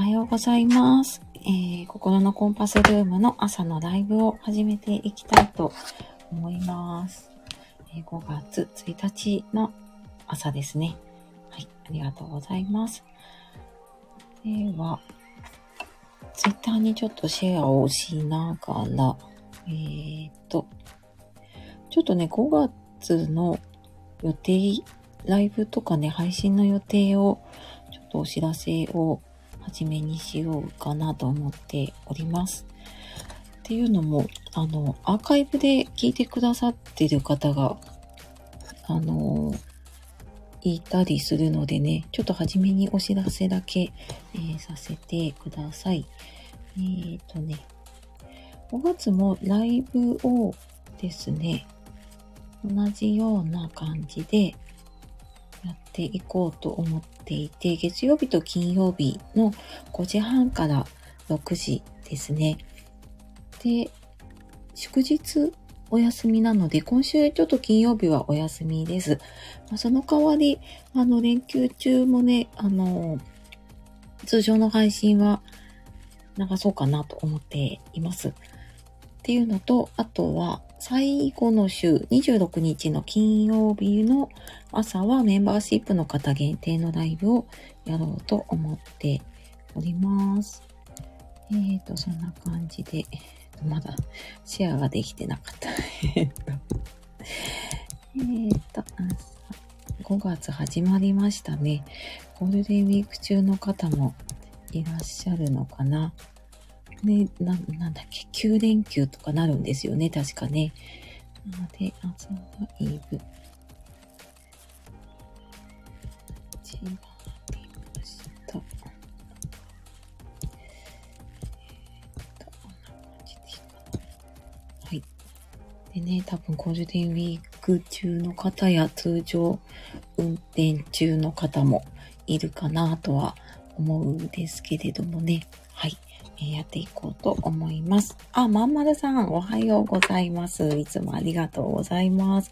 はようございます。えー、心のコンパスルームの朝のライブを始めていきたいと思います。えー5月1日の朝ですね。はい、ありがとうございます。では、ツイッターにちょっとシェアをしながら、えーっと、ちょっとね、5月の予定、ライブとかね、配信の予定を、ちょっとお知らせを初めにしようかなと思っております。っていうのも、あの、アーカイブで聞いてくださってる方が、あの、いたりするのでね、ちょっと初めにお知らせだけ、えーさせてください。えーとね、5月もライブをですね、同じような感じでやっていこうと思っていて、月曜日と金曜日の5時半から6時ですね。で、祝日お休みなので、今週ちょっと金曜日はお休みです。まあその代わり、あの、連休中もね、あの、通常の配信は流そうかなと思っています。っていうのと、あとは、最後の週、26日の金曜日の朝はメンバーシップの方限定のライブをやろうと思っております。えーと、そんな感じで、まだシェアができてなかった。えーと、えーと、5月始まりましたね。ゴールデンウィーク中の方もいらっしゃるのかな。ね、な、なんだっけ、9連休とかなるんですよね、確かね。なので、朝のイブ。一番見ました。えーっと、こんな感じでいいかな。はい。でね、多分ゴールデンウィーク中の方や通常運転中の方もいるかなとは思うんですけれどもね。えやっていこうと思います。あ、まんまるさん、おはようございます。いつもありがとうございます。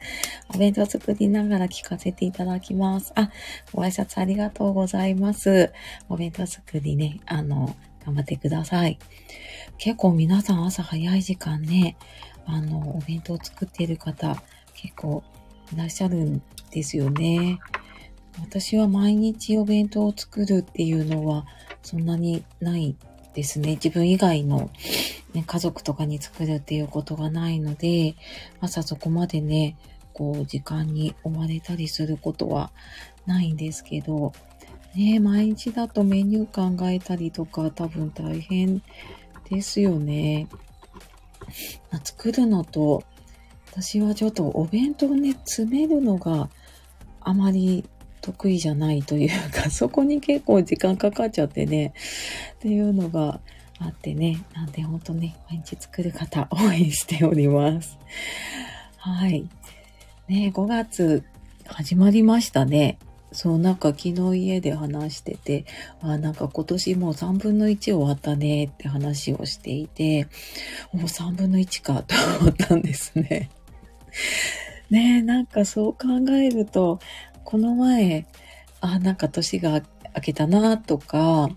お弁当作りながら聞かせていただきます。あ、ご挨拶ありがとうございます。お弁当作りね、あの、頑張ってください。結構皆さん朝早い時間ね、あの、お弁当作っている方、結構いらっしゃるんですよね。私は毎日お弁当を作るっていうのはそんなにないですね。自分以外の、ね、家族とかに作るっていうことがないので、朝そこまでね、こう時間に追われたりすることはないんですけど、ね、毎日だとメニュー考えたりとか多分大変ですよね。ま作るのと、私はちょっとお弁当ね、詰めるのがあまり得意じゃないというか、そこに結構時間かかっちゃってね、っていうのがあってね、なんでほんとね、毎日作る方応援しております。はい。ね5月始まりましたね。そう、なんか昨日家で話してて、あ、なんか今年もう3分の1終わったねって話をしていて、もう3分の1かと思ったんですね。ねえ、なんかそう考えると、この前、あ、なんか年が明けたなとか、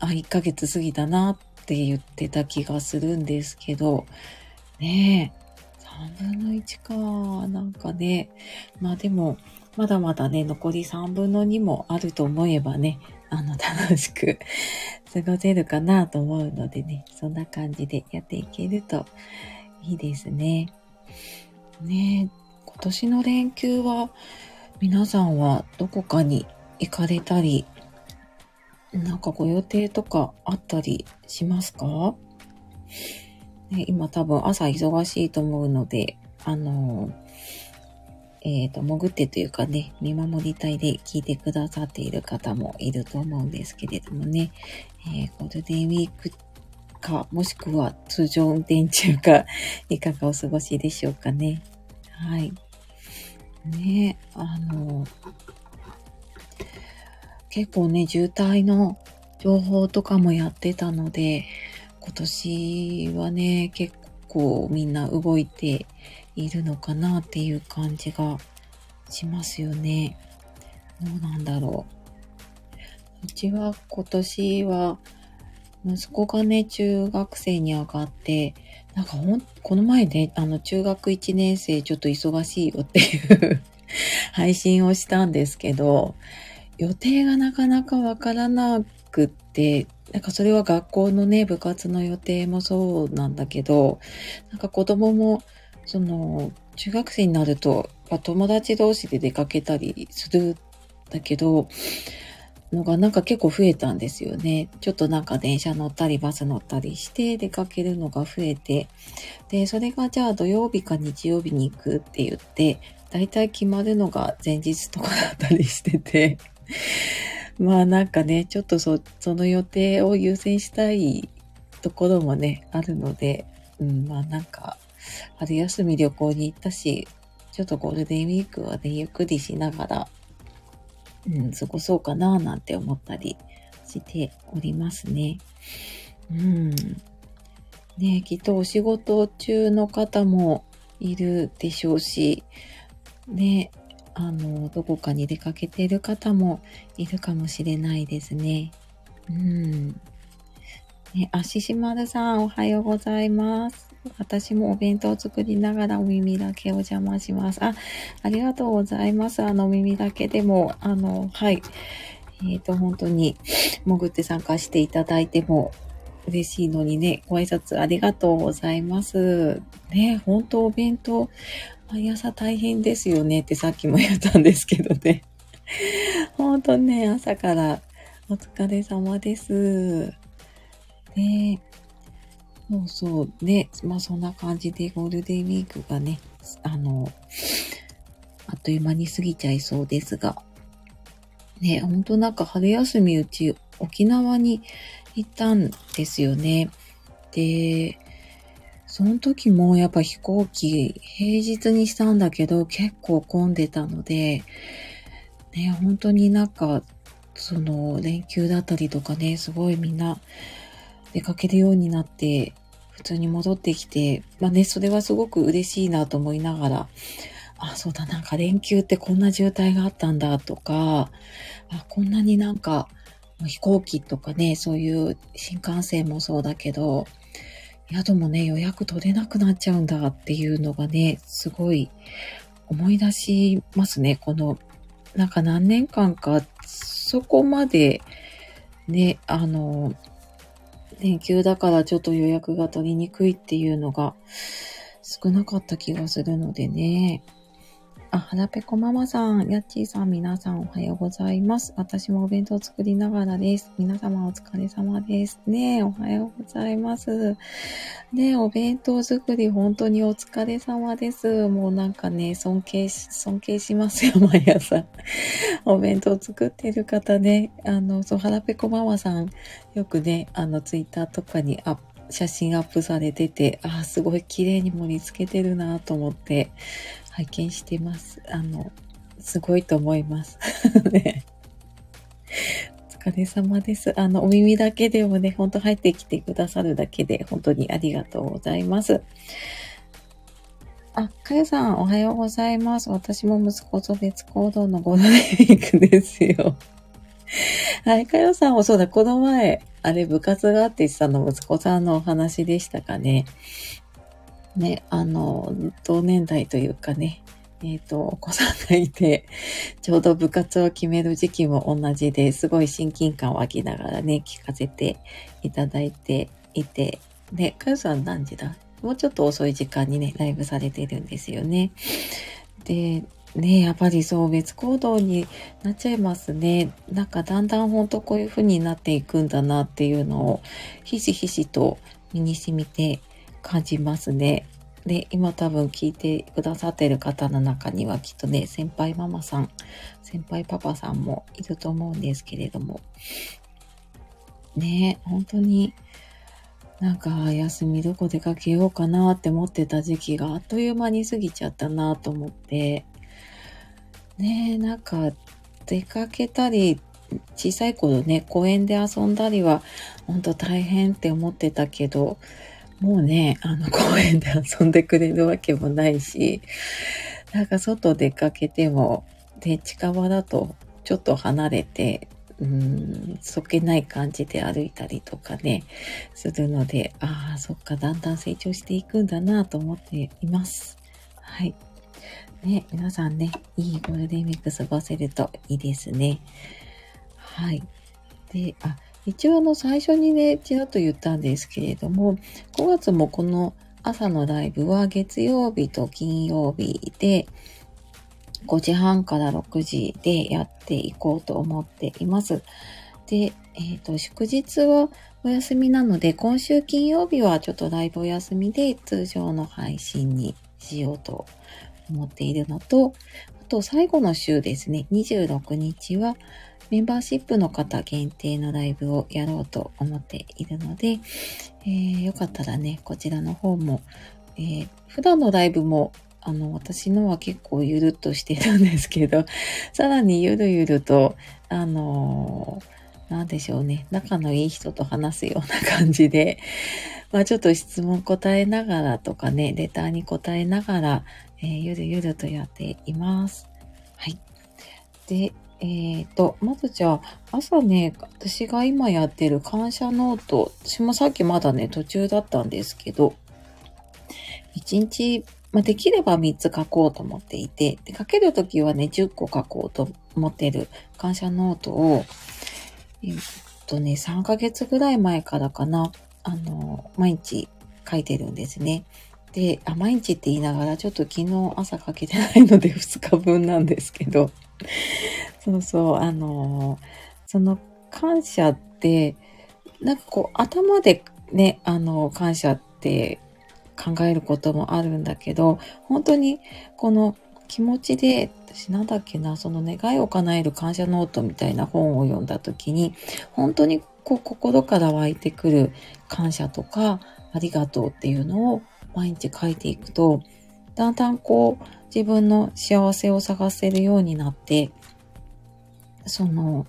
あ、1ヶ月過ぎたなって言ってた気がするんですけど、ねえ、3分の1か、なんかね、まあでも、まだまだね、残り3分の2もあると思えばね、あの、楽しく 過ごせるかなと思うのでね、そんな感じでやっていけるといいですね。ねえ、今年の連休は、皆さんはどこかに行かれたり、なんかご予定とかあったりしますか、ね、今多分朝忙しいと思うので、あの、えっ、と、潜ってというかね、見守り隊で聞いてくださっている方もいると思うんですけれどもね、えーゴールデンウィークか、もしくは通常運転中か、いかがお過ごしでしょうかね。はい。ねあの、結構ね、渋滞の情報とかもやってたので、今年はね、結構みんな動いているのかなっていう感じがしますよね。どうなんだろう。うちは今年は息子がね、中学生に上がって、なんかほん、この前ね、あの、中学1年生ちょっと忙しいよっていう配信をしたんですけど、予定がなかなかわからなくって、なんかそれは学校のね、部活の予定もそうなんだけど、なんか子供も、その、中学生になると、友達同士で出かけたりするんだけど、のがなんか結構増えたんですよね。ちょっとなんか電車乗ったりバス乗ったりして出かけるのが増えて、で、それがじゃあ土曜日か日曜日に行くって言って、だいたい決まるのが前日とかだったりしてて、まあなんかね、ちょっとそ、その予定を優先したいところもね、あるので、うん、まあなんか、春休み旅行に行ったし、ちょっとゴールデンウィークはね、ゆっくりしながら、うん、過ごそうかななんて思ったりしておりますね。うん。ねきっとお仕事中の方もいるでしょうし、ね、あの、どこかに出かけてる方もいるかもしれないですね。うん。ね、あ、ししまるさん、おはようございます。私もお弁当を作りながらお耳だけお邪魔します。あ、ありがとうございます。あの、耳だけでも、あの、はい。えっ、ー、と、本当に、潜って参加していただいても嬉しいのにね、ご挨拶ありがとうございます。ね、本当お弁当、毎朝大変ですよねってさっきも言ったんですけどね。ほんとね、朝からお疲れ様です。ねそうそう。ね、まあそんな感じでゴールデンウィークがね、あの、あっという間に過ぎちゃいそうですが。ね、ほんとなんか春休みうち沖縄に行ったんですよね。で、その時もやっぱ飛行機平日にしたんだけど結構混んでたので、ね、本当になんか、その連休だったりとかね、すごいみんな出かけるようになって、普通に戻ってきて、まあね、それはすごく嬉しいなと思いながら、あ、そうだ、なんか連休ってこんな渋滞があったんだとか、あ、こんなになんか飛行機とかね、そういう新幹線もそうだけど、宿もね、予約取れなくなっちゃうんだっていうのがね、すごい思い出しますね。この、なんか何年間か、そこまで、ね、あの、連休だからちょっと予約が取りにくいっていうのが少なかった気がするのでね。あ、はなぺこママさん、やっちーさん、皆さんおはようございます。私もお弁当作りながらです。皆様お疲れ様です。ねえ、おはようございます。ねえ、お弁当作り本当にお疲れ様です。もうなんかね、尊敬し、尊敬しますよ、毎朝。お弁当作ってる方ね、あの、そう、はなぺこママさん、よくね、あの、ツイッターとかにアップ写真アップされてて、ああ、すごい綺麗に盛り付けてるなと思って、拝見してます。あの、すごいと思います。ね、お疲れ様です。あの、お耳だけでもね、ほんと入ってきてくださるだけで、本当にありがとうございます。あ、かゆさん、おはようございます。私も息子と別行動のゴールデンウィークですよ。はい、かよさんもそうだ、この前、あれ部活があってしたの息子さんのお話でしたかね。ね、あの、同年代というかね、えっ、ー、と、お子さんがいて、ちょうど部活を決める時期も同じですごい親近感を湧きながらね、聞かせていただいていて、で、かよさん何時だ？もうちょっと遅い時間にね、ライブされてるんですよね。で、ねやっぱりそう別行動になっちゃいますね。なんかだんだん本当こういう風になっていくんだなっていうのをひしひしと身に染みて感じますね。で、今多分聞いてくださってる方の中にはきっとね、先輩ママさん、先輩パパさんもいると思うんですけれども、ね、本当になんか休みどこ出かけようかなって思ってた時期があっという間に過ぎちゃったなと思って、ね、なんか出かけたり、小さい頃ね、公園で遊んだりは、ほんと大変って思ってたけど、もうね、あの 公園で遊んでくれるわけもないし、なんか外出かけても、で、近場だとちょっと離れて、うん、そけない感じで歩いたりとかね、するので、ああ、そっか、だんだん成長していくんだなと思っています。はい。ね、皆さんね、いいゴールデンウィーク過ごせるといいですね。はい。で、あ、一応あの最初にね、ちらっと言ったんですけれども、5月もこの朝のライブは月曜日と金曜日で、5時半から6時でやっていこうと思っています。で、えっ、ー、と、祝日はお休みなので、今週金曜日はちょっとライブお休みで通常の配信にしようと思っているのと、あと最後の週ですね、26日はメンバーシップの方限定のライブをやろうと思っているので、えー、よかったらね、こちらの方も、えー、普段のライブもあの、私のは結構ゆるっとしてるんですけど、さらにゆるゆると、あのー、なんでしょうね、仲のいい人と話すような感じで、まあちょっと質問答えながらとかね、レターに答えながら、えー、ゆるゆるとやっています。はい。で、えっ、ー、と、まずじゃあ、朝ね、私が今やってる感謝ノート、私もさっきまだね、途中だったんですけど、1日まあ、できれば3つ書こうと思っていて、で書けるときはね、10個書こうと思ってる感謝ノートを、えっとね、3ヶ月ぐらい前からかな、あの、毎日書いてるんですね。で、あ、毎日って言いながら、ちょっと昨日朝書けてないので2日分なんですけど、そうそう、あの、その感謝って、なんかこう、頭でね、あの、感謝って考えることもあるんだけど、本当にこの気持ちで、私なんだっけな、その願いを叶える感謝ノートみたいな本を読んだ時に、本当にこう心から湧いてくる感謝とか、ありがとうっていうのを毎日書いていくと、だんだんこう自分の幸せを探せるようになって、その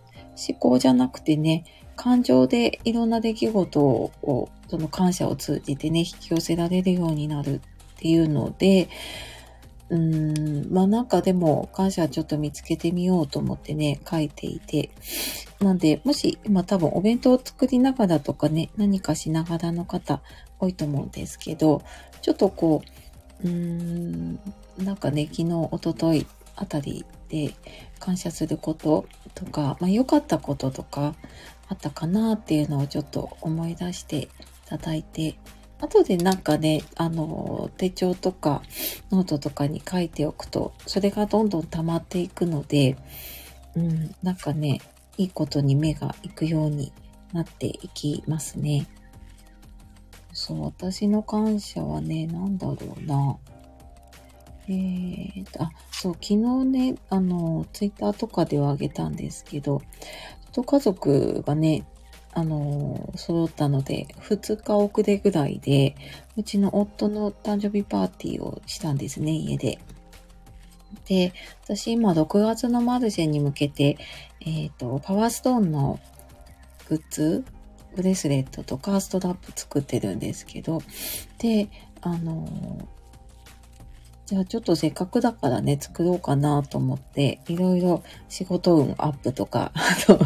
思考じゃなくてね、感情でいろんな出来事を、その感謝を通じてね、引き寄せられるようになるっていうので、うーん、まあなんかでも感謝ちょっと見つけてみようと思ってね、書いていて。なんで、もし今多分お弁当を作りながらとかね、何かしながらの方多いと思うんですけど、ちょっとこう、うーん、なんかね、昨日、おとといあたりで感謝することとか、まあ良かったこととか、あったかなっていうのをちょっと思い出していただいて、後でなんかね、あの、手帳とかノートとかに書いておくと、それがどんどん溜まっていくので、うん、なんかね、いいことに目が行くようになっていきますね。そう、私の感謝はね、なんだろうな。えー、あ、そう、昨日ね、あの、ツイッターとかではあげたんですけど、と家族がね、あの、揃ったので、2日遅れぐらいで、うちの夫の誕生日パーティーをしたんですね、家で。で、私今6月のマルシェに向けて、えっ、ー、と、パワーストーンのグッズ、ブレスレットとかストラップ作ってるんですけど、で、あの、じゃあちょっとせっかくだからね、作ろうかなと思って、いろいろ仕事運アップとか、あと、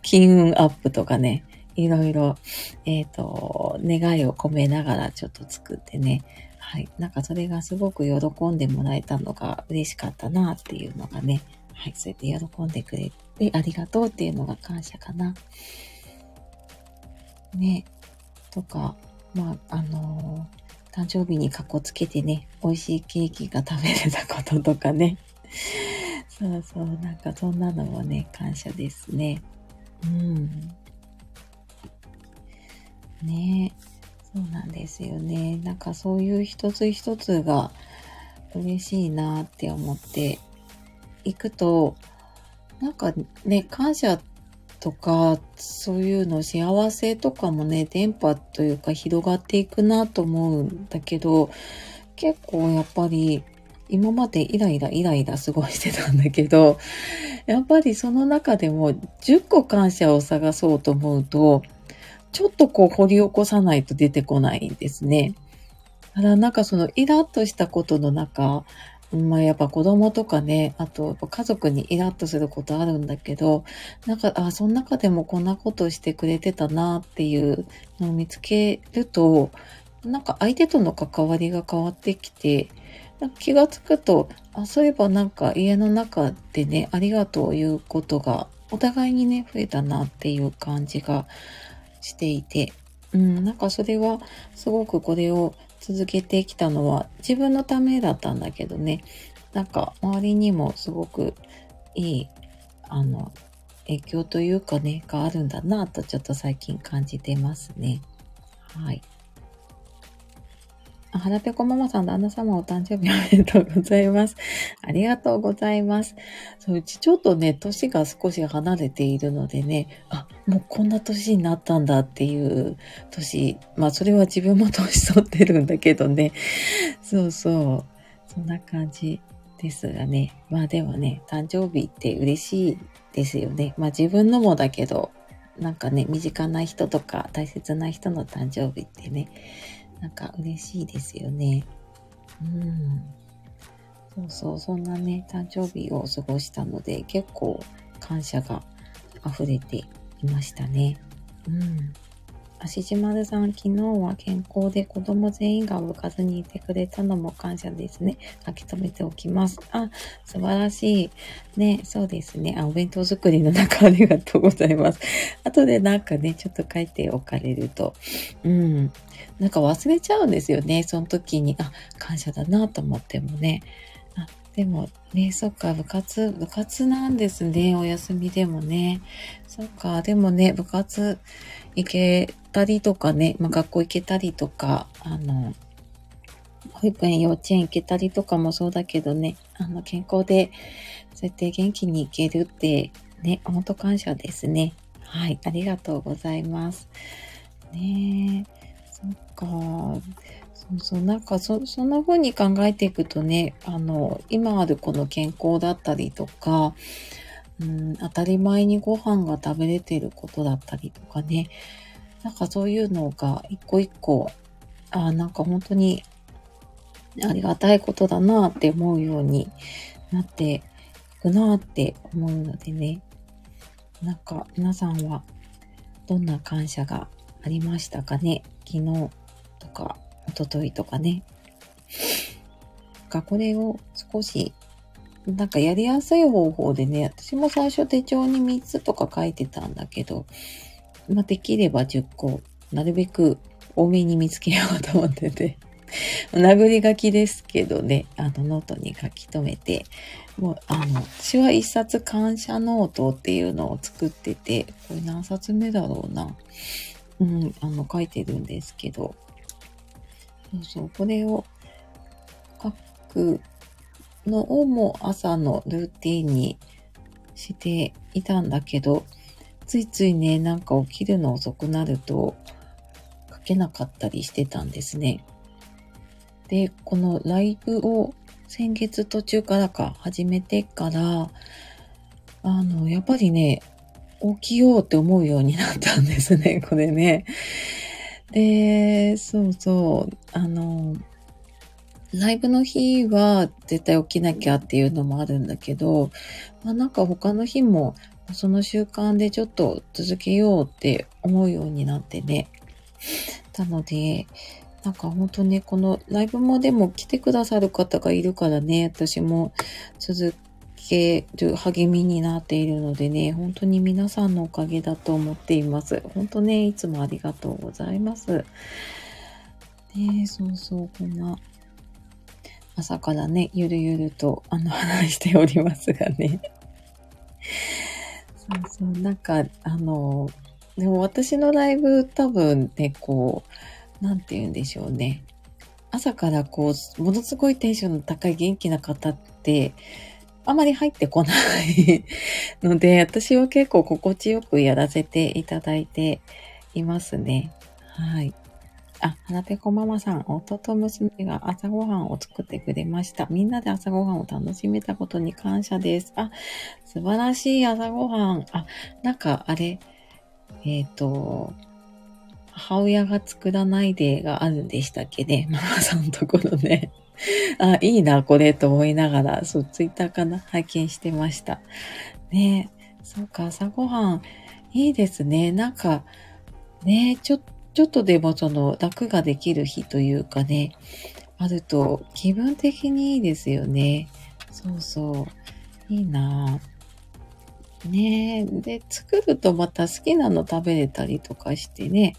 金運アップとかね、いろいろ、えっ、ー、と、願いを込めながらちょっと作ってね、はい。なんかそれがすごく喜んでもらえたのが嬉しかったなっていうのがね、はい。そうやって喜んでくれてありがとうっていうのが感謝かな。ね。とか、まあ、あのー誕生日にかっこつけてね、美味しいケーキが食べれたこととかね。そうそう、なんかそんなのもね、感謝ですね。うん。ねそうなんですよね。なんかそういう一つ一つが嬉しいなって思っていくと、なんかね、感謝ってとか、そういうの幸せとかもね、電波というか広がっていくなと思うんだけど、結構やっぱり今までイライライライラ過ごしてたんだけど、やっぱりその中でも10個感謝を探そうと思うと、ちょっとこう掘り起こさないと出てこないんですね。ただなんかそのイラッとしたことの中、まあやっぱ子供とかね、あと家族にイラッとすることあるんだけど、なんか、あ、その中でもこんなことしてくれてたなっていうのを見つけると、なんか相手との関わりが変わってきて、気がつくと、あ、そういえばなんか家の中でね、ありがとう言うことがお互いにね、増えたなっていう感じがしていて、うん、なんかそれはすごくこれを続けてきたのは自分のためだったんだけどね、なんか周りにもすごくいい、あの、影響というかね、があるんだなとちょっと最近感じてますね。はい。あ、はらぺこママさん、旦那様お誕生日おめでとうございます。ありがとうございます。そう、うちちょっとね、年が少し離れているのでね、あ、もうこんな年になったんだっていう年、まあそれは自分も年取ってるんだけどね、そうそう、そんな感じですがね。まあでもね、誕生日って嬉しいですよね。まあ自分のもだけど、なんかね、身近な人とか大切な人の誕生日ってね、なんか嬉しいですよね。うん。そうそう、そんなね、誕生日を過ごしたので、結構感謝が溢れていましたね。うん。足島さん、昨日は健康で子供全員が部活にいてくれたのも感謝ですね。書き留めておきます。あ、素晴らしい。ね、そうですね。あ、お弁当作りの中ありがとうございます。後でなんかね、ちょっと書いておかれると、うん。なんか忘れちゃうんですよね。その時に、あ、感謝だなと思ってもね。あ、でもね、そっか、部活、部活なんですね。お休みでもね。そっか、でもね、部活行けたりとかね、まあ、学校行けたりとか、あの、保育園、幼稚園行けたりとかもそうだけどね、あの、健康で、そうやって元気に行けるって、ね、ほんと感謝ですね。はい、ありがとうございます。ねえ、そっか。そうそう、なんかそ、そんな風に考えていくとね、あの、今あるこの健康だったりとか、うん、当たり前にご飯が食べれてることだったりとかね、なんかそういうのが一個一個、あなんか本当にありがたいことだなって思うようになっていくなって思うのでね、なんか皆さんはどんな感謝がありましたかね？昨日とか一昨日とかね。かこれを少しなんかやりやすい方法でね、私も最初手帳に3つとか書いてたんだけど、まあ、できれば10個、なるべく多めに見つけようと思ってて、殴り書きですけどね、あのノートに書き留めて、もうあの、私は一冊感謝ノートっていうのを作ってて、これ何冊目だろうな。うん、あの、書いてるんですけど、そうそう、これを書くのをも朝のルーティンにしていたんだけど、ついついね、なんか起きるの遅くなると書けなかったりしてたんですね。で、このライブを先月途中からか始めてから、あの、やっぱりね、起きようって思うようになったんですね、これね。で、そうそう、あの、ライブの日は絶対起きなきゃっていうのもあるんだけど、まあなんか他の日もその習慣でちょっと続けようって思うようになってね。なので、なんか本当ね、このライブもでも来てくださる方がいるからね、私も続ける励みになっているのでね、本当に皆さんのおかげだと思っています。本当ね、いつもありがとうございます。ねそうそう、こんな朝からね、ゆるゆると、あの、話しておりますがね。そうそう、なんか、あの、でも私のライブ多分ね、こう、なんて言うんでしょうね。朝からこう、ものすごいテンションの高い元気な方って、あまり入ってこないので、私は結構心地よくやらせていただいていますね。はい。あ、花ぺこママさん、夫と娘が朝ごはんを作ってくれました。みんなで朝ごはんを楽しめたことに感謝です。あ、素晴らしい朝ごはん。あ、なんかあれ、えっ、ー、と、母親が作らないでがあるんでしたっけね。ママさんのところね。あ、いいな、これ、と思いながら、そう、ツイッターかな、拝見してました。ねえそうか、朝ごはん、いいですね。なんか、ねちょっと、ちょっとでもその、楽ができる日というかね、あると、気分的にいいですよね。そうそう。いいなぁねえ。で、作るとまた好きなの食べれたりとかしてね、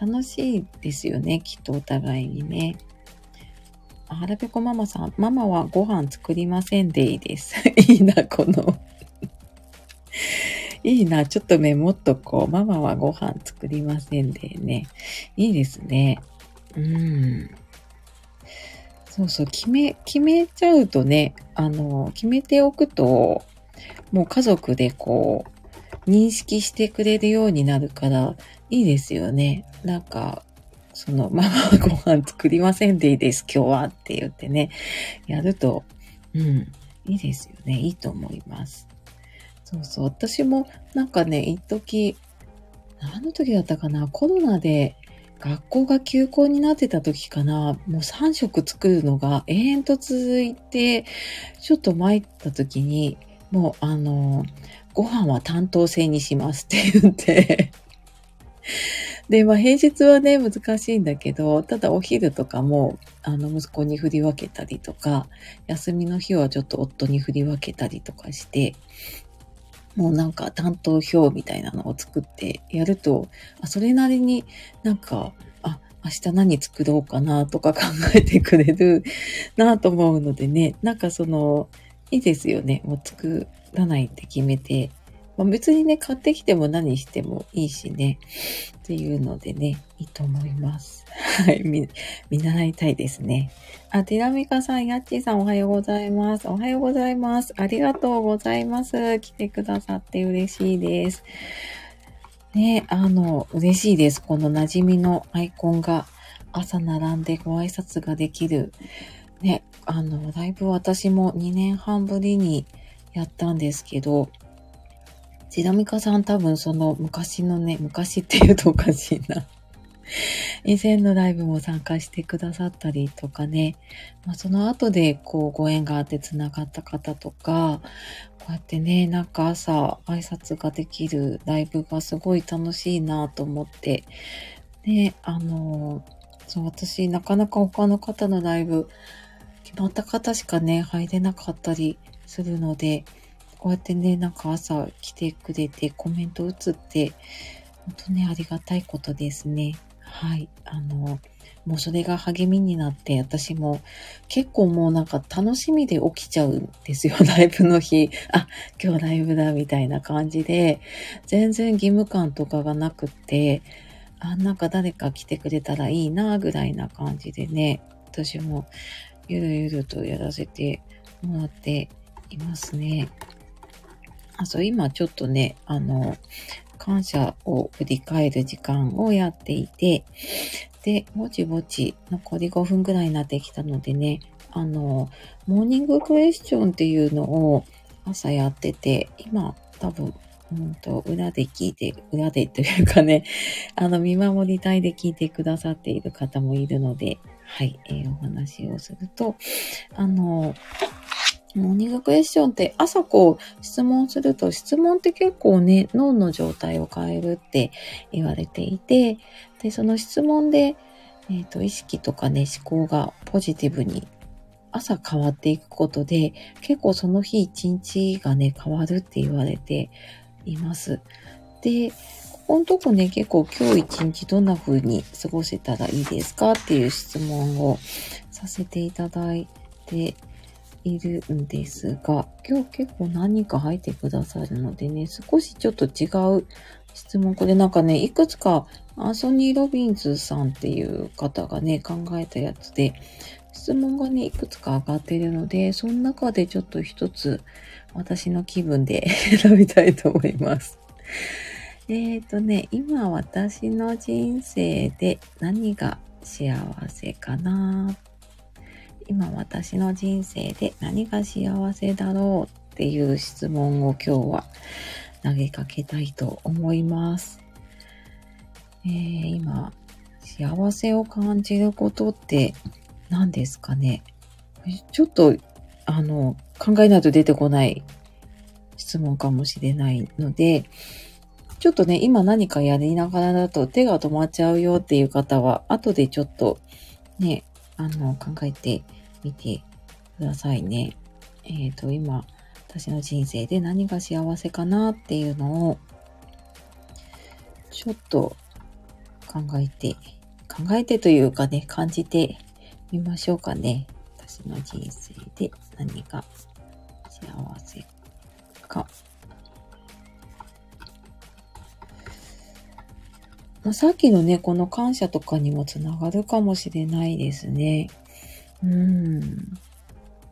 楽しいですよね、きっとお互いにね。あらぺこママさん、ママはご飯作りませんでいいです。いいな、このいいな、ちょっとメモっとこう。ママはご飯作りませんでね。いいですね。うん。そうそう、決め、決めちゃうとね、あの、決めておくと、もう家族でこう、認識してくれるようになるから、いいですよね。なんか、その、ママはご飯作りませんでいいです、今日はって言ってね、やると、うん、いいですよね。いいと思います。そうそう。私も、なんかね、一時、何の時だったかな、コロナで学校が休校になってた時かな、もう3食作るのが永遠と続いて、ちょっと参った時に、もうあの、ご飯は担当制にしますって言って。で、まあ平日はね、難しいんだけど、ただお昼とかも、あの、息子に振り分けたりとか、休みの日はちょっと夫に振り分けたりとかして、もうなんか担当表みたいなのを作ってやると、あそれなりになんか、あ、明日何作ろうかなとか 考えてくれるなと思うのでね、なんかその、いいですよね。もう作らないって決めて。まあ、別にね、買ってきても何してもいいしね。っていうのでね、いいと思います。はい、見、見習いたいですね。あ、ティラミカさん、ヤッチーさんおはようございます。おはようございます。ありがとうございます。来てくださって嬉しいです。ね、あの、嬉しいです。この馴染みのアイコンが朝並んでご挨拶ができる。ね、あの、ライブ私も2年半ぶりにやったんですけど、ちらみかさん多分その昔のね、昔って言うとおかしいな。以前のライブも参加してくださったりとかね、まあ、その後でこうご縁があって繋がった方とか、こうやってね、なんか朝挨拶ができるライブがすごい楽しいなと思って、ね、あの、そう、私なかなか他の方のライブ、決まった方しかね、入れなかったりするので、こうやってね、なんか朝来てくれてコメント打つって、本当ね、ありがたいことですね。はい。あの、もうそれが励みになって、私も結構もうなんか楽しみで起きちゃうんですよ、ライブの日。あ、今日ライブだ、みたいな感じで、全然義務感とかがなくって、あ、なんか誰か来てくれたらいいな、ぐらいな感じでね、私もゆるゆるとやらせてもらっていますね。あ、そう、今ちょっとね、あの、感謝を振り返る時間をやっていて、で、ぼちぼち残り5分ぐらいになってきたのでね、あの、モーニングクエスチョンっていうのを朝やってて、今多分、うんと、裏で聞いて、裏でというかね、あの、見守りたいで聞いてくださっている方もいるので、はい、えー、お話をすると、あの、モーニングクエスチョンって朝こう質問すると質問って結構ね脳の状態を変えるって言われていてでその質問で、えっ、ー、と意識とかね思考がポジティブに朝変わっていくことで結構その日一日がね変わるって言われています。で、ここのとこね結構今日一日どんな風に過ごせたらいいですかっていう質問をさせていただいているんですが、今日結構何人か入ってくださるのでね、少しちょっと違う質問。これなんかね、いくつかアンソニー・ロビンズさんっていう方がね、考えたやつで、質問がね、いくつか上がってるので、その中でちょっと一つ私の気分で 選びたいと思います。えっ、ー、とね、今私の人生で何が幸せかな今私の人生で何が幸せだろうっていう質問を今日は投げかけたいと思います。えー、今、幸せを感じることって何ですかね？ちょっと、あの、考えないと出てこない質問かもしれないので、ちょっとね、今何かやりながらだと手が止まっちゃうよっていう方は、後でちょっとね、あの、考えてみてくださいね。えっ、ー、と、今、私の人生で何が幸せかなっていうのを、ちょっと考えて、考えてというかね、感じてみましょうかね。私の人生で何が幸せか。まあ、さっきのね、この感謝とかにもつながるかもしれないですね。うん。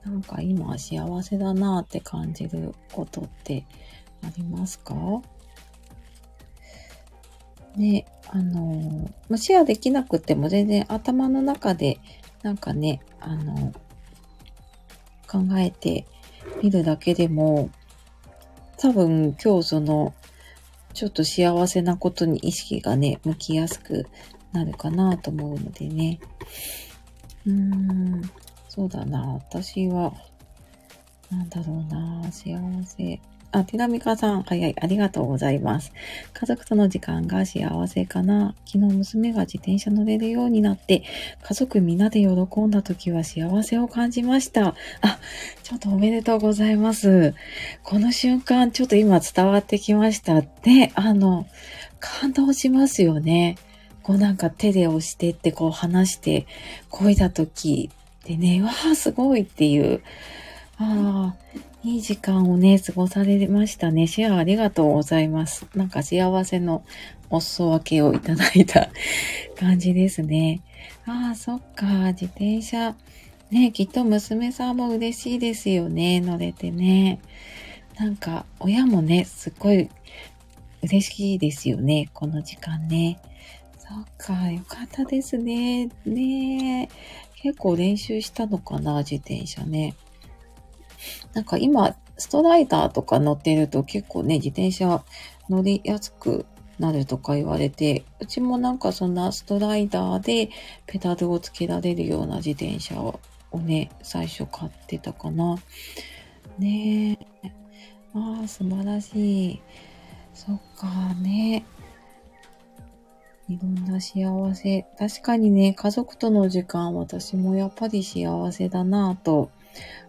なんか今幸せだなって感じることってありますか？ね、あの、ま、シェアできなくても全然頭の中でなんかね、あの、考えてみるだけでも、多分今日その、ちょっと幸せなことに意識がね、向きやすくなるかなと思うのでね。うーん、そうだな。私は、なんだろうな。幸せ。あ、テラミカさん、早い、ありがとうございます。家族との時間が幸せかな。昨日娘が自転車乗れるようになって、家族みんなで喜んだ時は幸せを感じました。あ、ちょっとおめでとうございます。この瞬間、ちょっと今伝わってきましたで、あの、感動しますよね。こうなんか手で押してってこう話してこいだ時でね、わあ、すごいっていう。ああ、いい時間をね、過ごされましたね。シェアありがとうございます。なんか幸せのお裾分けをいただいた 感じですね。ああ、そっか。自転車。ね、きっと娘さんも嬉しいですよね。乗れてね。なんか、親もね、すっごい嬉しいですよね。この時間ね。そっか、よかったですね。ね結構練習したのかな、自転車ね。なんか今、ストライダーとか乗ってると結構ね、自転車乗りやすくなるとか言われて、うちもなんかそんなストライダーでペダルをつけられるような自転車をね、最初買ってたかな。ねえ。ああ、素晴らしい。そっかね。いろんな幸せ。確かにね、家族との時間、私もやっぱり幸せだなぁと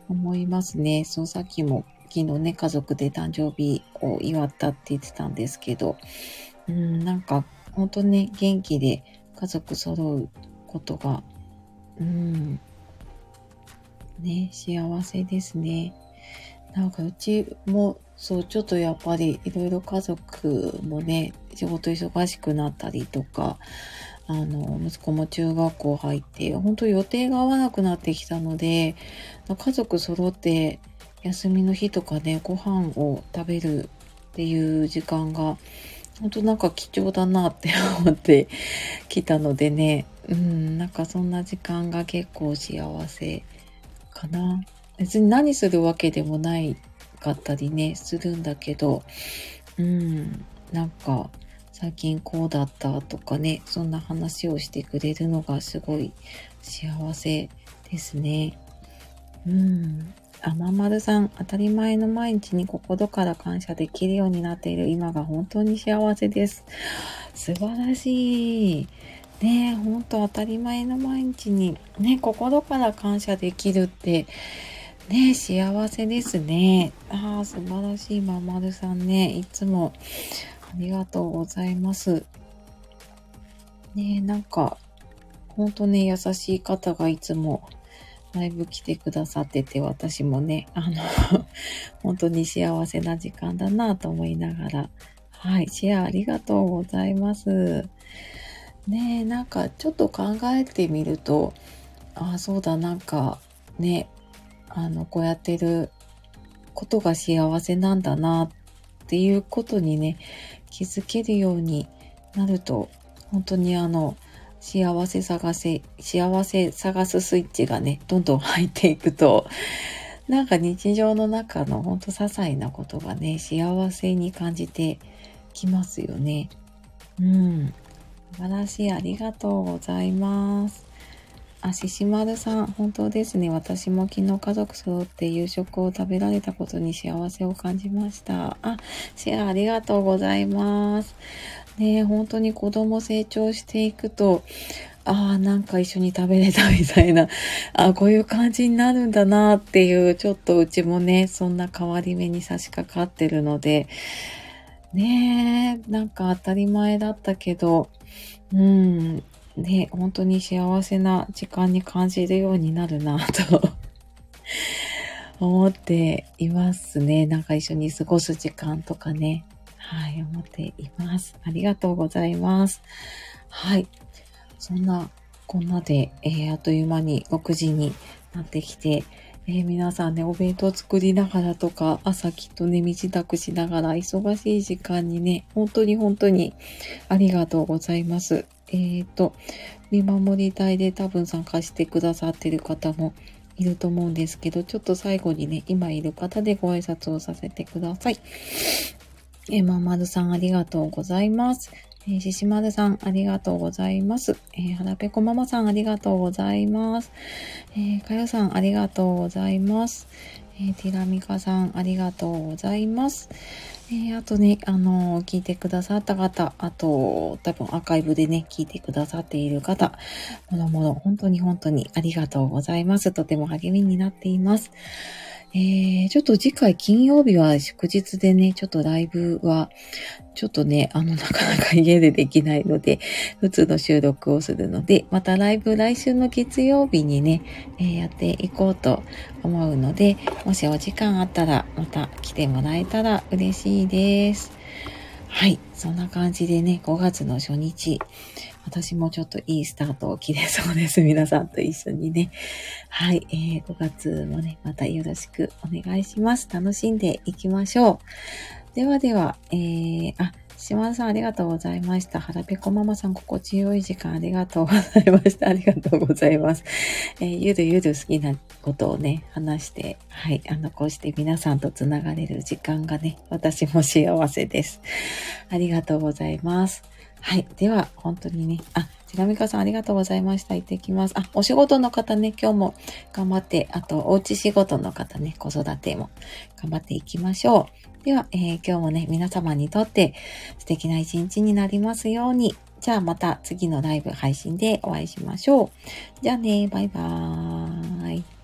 思いますね。そう、さっきも昨日ね、家族で誕生日を祝ったって言ってたんですけど、うん、なんか、ほんとね、元気で家族揃うことが、うん、ね、幸せですね。なんかうちも、そう、ちょっとやっぱりいろいろ家族もね、仕事忙しくなったりとか、あの、息子も中学校入って、本当予定が合わなくなってきたので、家族揃って休みの日とかね、ご飯を食べるっていう時間が、本当なんか貴重だなって思ってきたのでね、うん、なんかそんな時間が結構幸せかな。別に何するわけでもないかったりね、するんだけど、うん、なんか、最近こうだったとかね、そんな話をしてくれるのがすごい幸せですね。うん。あままるさん、当たり前の毎日に心から感謝できるようになっている今が本当に幸せです。素晴らしい。ねえ、ほんと当たり前の毎日にね、心から感謝できるって、ね幸せですね。ああ、素晴らしいままるさんね。いつもありがとうございます。ねなんか、ほんとね、優しい方がいつもライブ来てくださってて、私もね、あの 本当に幸せな時間だなと思いながら、はい、シェアありがとうございます。ね、なんかちょっと考えてみると、ああ、そうだ、なんかね、あの、こうやってることが幸せなんだなっていうことにね、気づけるようになると、本当にあの、幸せ探せ、幸せ探すスイッチがね、どんどん入っていくと、なんか日常の中のほんと些細なことがね、幸せに感じてきますよね。うん。素晴らしい。ありがとうございます。あ、ししまるさん、本当ですね。私も昨日家族揃って夕食を食べられたことに幸せを感じました。あ、シェアありがとうございます。ね本当に子供成長していくと、ああ、なんか一緒に食べれたみたいな、あこういう感じになるんだなっていう、ちょっとうちもね、そんな変わり目に差し掛かってるので、ねえ、なんか当たり前だったけど、うん、ね、本当に幸せな時間に感じるようになるな と思っていますね。なんか一緒に過ごす時間とかね。はい、思っています。ありがとうございます。はい。そんな、こんなで、えー、あっという間に6時になってきて、えー、皆さんね、お弁当作りながらとか、朝きっとね、身支度しながら、忙しい時間にね、本当に本当にありがとうございます。えっ、ー、と、見守り隊で多分参加してくださってる方もいると思うんですけど、ちょっと最後にね、今いる方でご挨拶をさせてください。えー、ままるさんありがとうございます。えー、ししまるさんありがとうございます。えー、はらぺこママさんありがとうございます。えー、かよさんありがとうございます。えー、ティラミカさんありがとうございます。えー、あとね、あのー、聞いてくださった方、あと、多分アーカイブでね、聞いてくださっている方、もろもろ、本当に本当にありがとうございます。とても励みになっています。えー、ちょっと次回金曜日は祝日でね、ちょっとライブは、ちょっとね、あの、なかなか家でできないので、普通の収録をするので、またライブ来週の月曜日にね、えー、やっていこうと思うので、もしお時間あったら、また来てもらえたら嬉しいです。はい。そんな感じでね、5月の初日、私もちょっといいスタートを切れそうです。皆さんと一緒にね。はい。えー、5月もね、またよろしくお願いします。楽しんでいきましょう。ではでは、えー、あ、島田さんありがとうございました。腹ペコママさん心地よい時間ありがとうございました。ありがとうございます。えー、ゆるゆる好きなことをね、話して、はい、あの、こうして皆さんとつながれる時間がね、私も幸せです。ありがとうございます。はい。では、本当にね、あ、ちなみかさんありがとうございました。行ってきます。あ、お仕事の方ね、今日も頑張って、あと、おうち仕事の方ね、子育ても頑張っていきましょう。では、えー、今日もね、皆様にとって素敵な一日になりますように。じゃあまた次のライブ配信でお会いしましょう。じゃあね、バイバーイ。